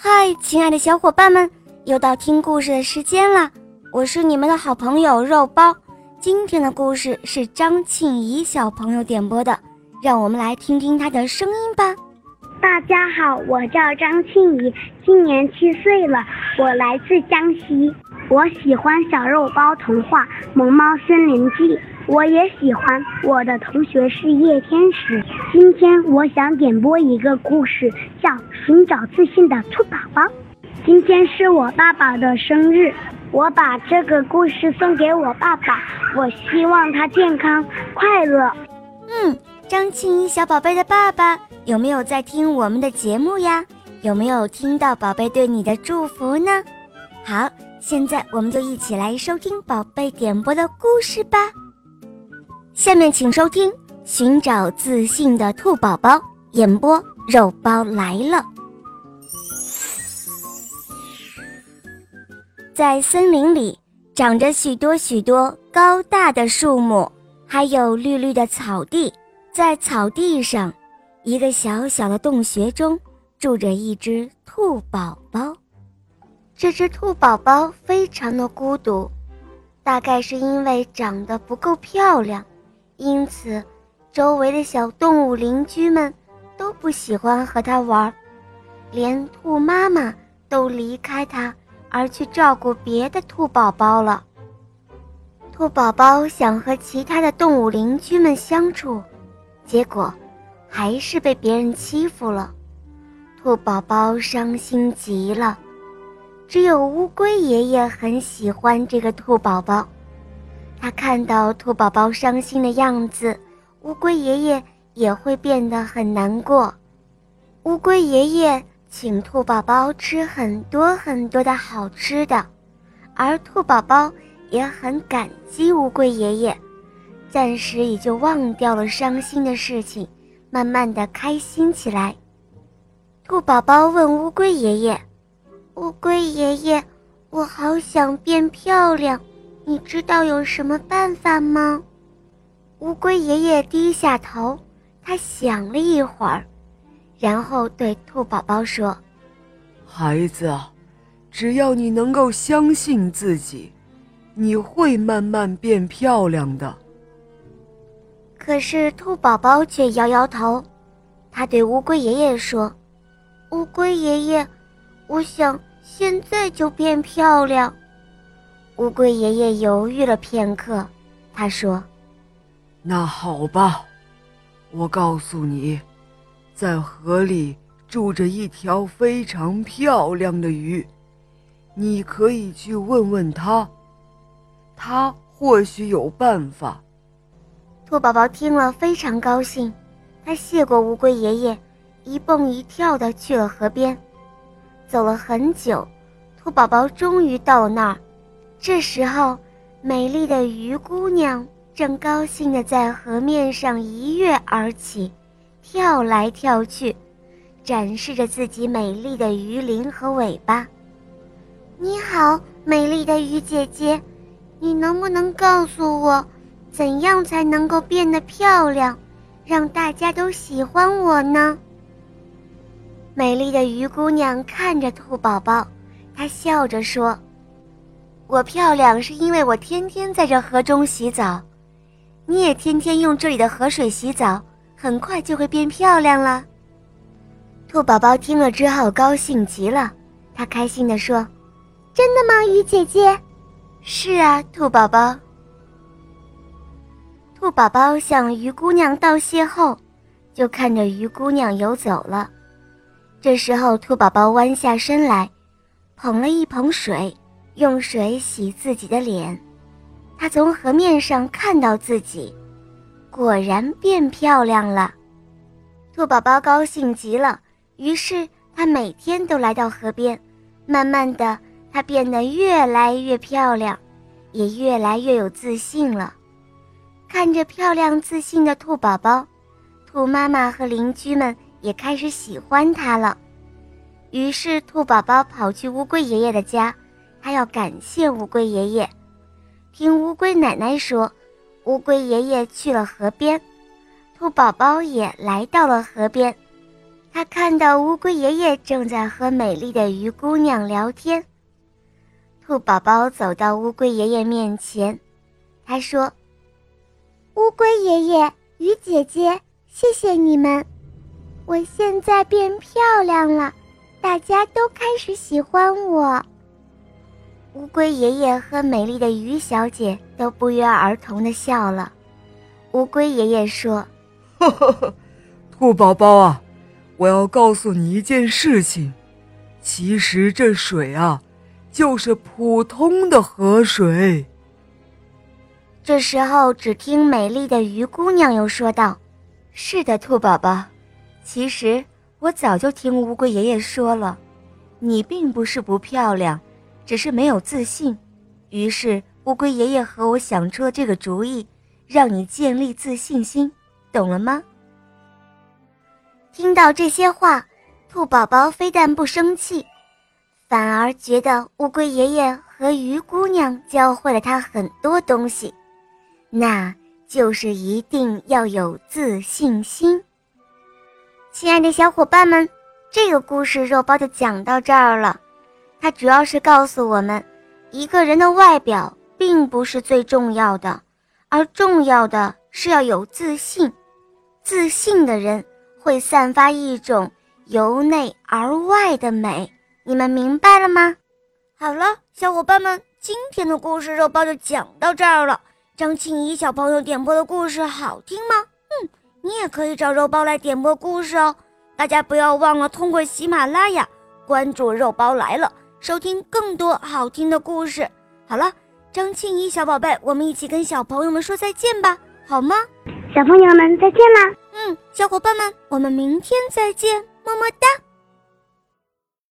嗨，亲爱的小伙伴们，又到听故事的时间了。我是你们的好朋友肉包。今天的故事是张庆怡小朋友点播的，让我们来听听他的声音吧。大家好，我叫张庆怡，今年七岁了，我来自江西。我喜欢小肉包童话《萌猫森林记》，我也喜欢我的同学是叶天使。今天我想点播一个故事，叫《寻找自信的兔宝宝》。今天是我爸爸的生日，我把这个故事送给我爸爸，我希望他健康快乐。嗯，张庆怡小宝贝的爸爸有没有在听我们的节目呀？有没有听到宝贝对你的祝福呢？好。现在我们就一起来收听宝贝点播的故事吧。下面请收听《寻找自信的兔宝宝》，演播肉包来了。在森林里长着许多许多高大的树木，还有绿绿的草地。在草地上，一个小小的洞穴中住着一只兔宝宝。这只兔宝宝非常的孤独，大概是因为长得不够漂亮，因此，周围的小动物邻居们都不喜欢和它玩，连兔妈妈都离开它而去照顾别的兔宝宝了。兔宝宝想和其他的动物邻居们相处，结果还是被别人欺负了，兔宝宝伤心极了。只有乌龟爷爷很喜欢这个兔宝宝，他看到兔宝宝伤心的样子，乌龟爷爷也会变得很难过。乌龟爷爷请兔宝宝吃很多很多的好吃的，而兔宝宝也很感激乌龟爷爷，暂时也就忘掉了伤心的事情，慢慢的开心起来。兔宝宝问乌龟爷爷。乌龟爷爷，我好想变漂亮，你知道有什么办法吗？乌龟爷爷低下头，他想了一会儿，然后对兔宝宝说：“孩子，只要你能够相信自己，你会慢慢变漂亮的。”可是兔宝宝却摇摇头，他对乌龟爷爷说：“乌龟爷爷，我想。”现在就变漂亮。乌龟爷爷犹豫了片刻，他说：“那好吧，我告诉你，在河里住着一条非常漂亮的鱼，你可以去问问他，他或许有办法。”兔宝宝听了非常高兴，他谢过乌龟爷爷，一蹦一跳的去了河边。走了很久，兔宝宝终于到了那儿。这时候，美丽的鱼姑娘正高兴地在河面上一跃而起，跳来跳去，展示着自己美丽的鱼鳞和尾巴。你好，美丽的鱼姐姐，你能不能告诉我，怎样才能够变得漂亮，让大家都喜欢我呢？美丽的鱼姑娘看着兔宝宝，她笑着说：“我漂亮是因为我天天在这河中洗澡，你也天天用这里的河水洗澡，很快就会变漂亮了。”兔宝宝听了之后高兴极了，他开心地说：“真的吗，鱼姐姐？”“是啊，兔宝宝。”兔宝宝向鱼姑娘道谢后，就看着鱼姑娘游走了。这时候，兔宝宝弯下身来，捧了一捧水，用水洗自己的脸。他从河面上看到自己，果然变漂亮了。兔宝宝高兴极了，于是他每天都来到河边。慢慢的，他变得越来越漂亮，也越来越有自信了。看着漂亮自信的兔宝宝，兔妈妈和邻居们。也开始喜欢它了，于是兔宝宝跑去乌龟爷爷的家，他要感谢乌龟爷爷。听乌龟奶奶说，乌龟爷爷去了河边，兔宝宝也来到了河边，他看到乌龟爷爷正在和美丽的鱼姑娘聊天。兔宝宝走到乌龟爷爷面前，他说：“乌龟爷爷，鱼姐姐，谢谢你们，我现在变漂亮了，大家都开始喜欢我。”乌龟爷爷和美丽的鱼小姐都不约而同的笑了。乌龟爷爷说：“呵呵呵，兔宝宝啊，我要告诉你一件事情，其实这水啊，就是普通的河水。”这时候，只听美丽的鱼姑娘又说道：“是的，兔宝宝，其实我早就听乌龟爷爷说了，你并不是不漂亮。”只是没有自信，于是乌龟爷爷和我想出了这个主意，让你建立自信心，懂了吗？听到这些话，兔宝宝非但不生气，反而觉得乌龟爷爷和鱼姑娘教会了他很多东西，那就是一定要有自信心。亲爱的小伙伴们，这个故事肉包就讲到这儿了。它主要是告诉我们，一个人的外表并不是最重要的，而重要的是要有自信。自信的人会散发一种由内而外的美。你们明白了吗？好了，小伙伴们，今天的故事肉包就讲到这儿了。张庆怡小朋友点播的故事好听吗？嗯，你也可以找肉包来点播故事哦。大家不要忘了通过喜马拉雅关注肉包来了。收听更多好听的故事。好了，张庆怡小宝贝，我们一起跟小朋友们说再见吧，好吗？小朋友们再见啦！嗯，小伙伴们，我们明天再见，么么哒。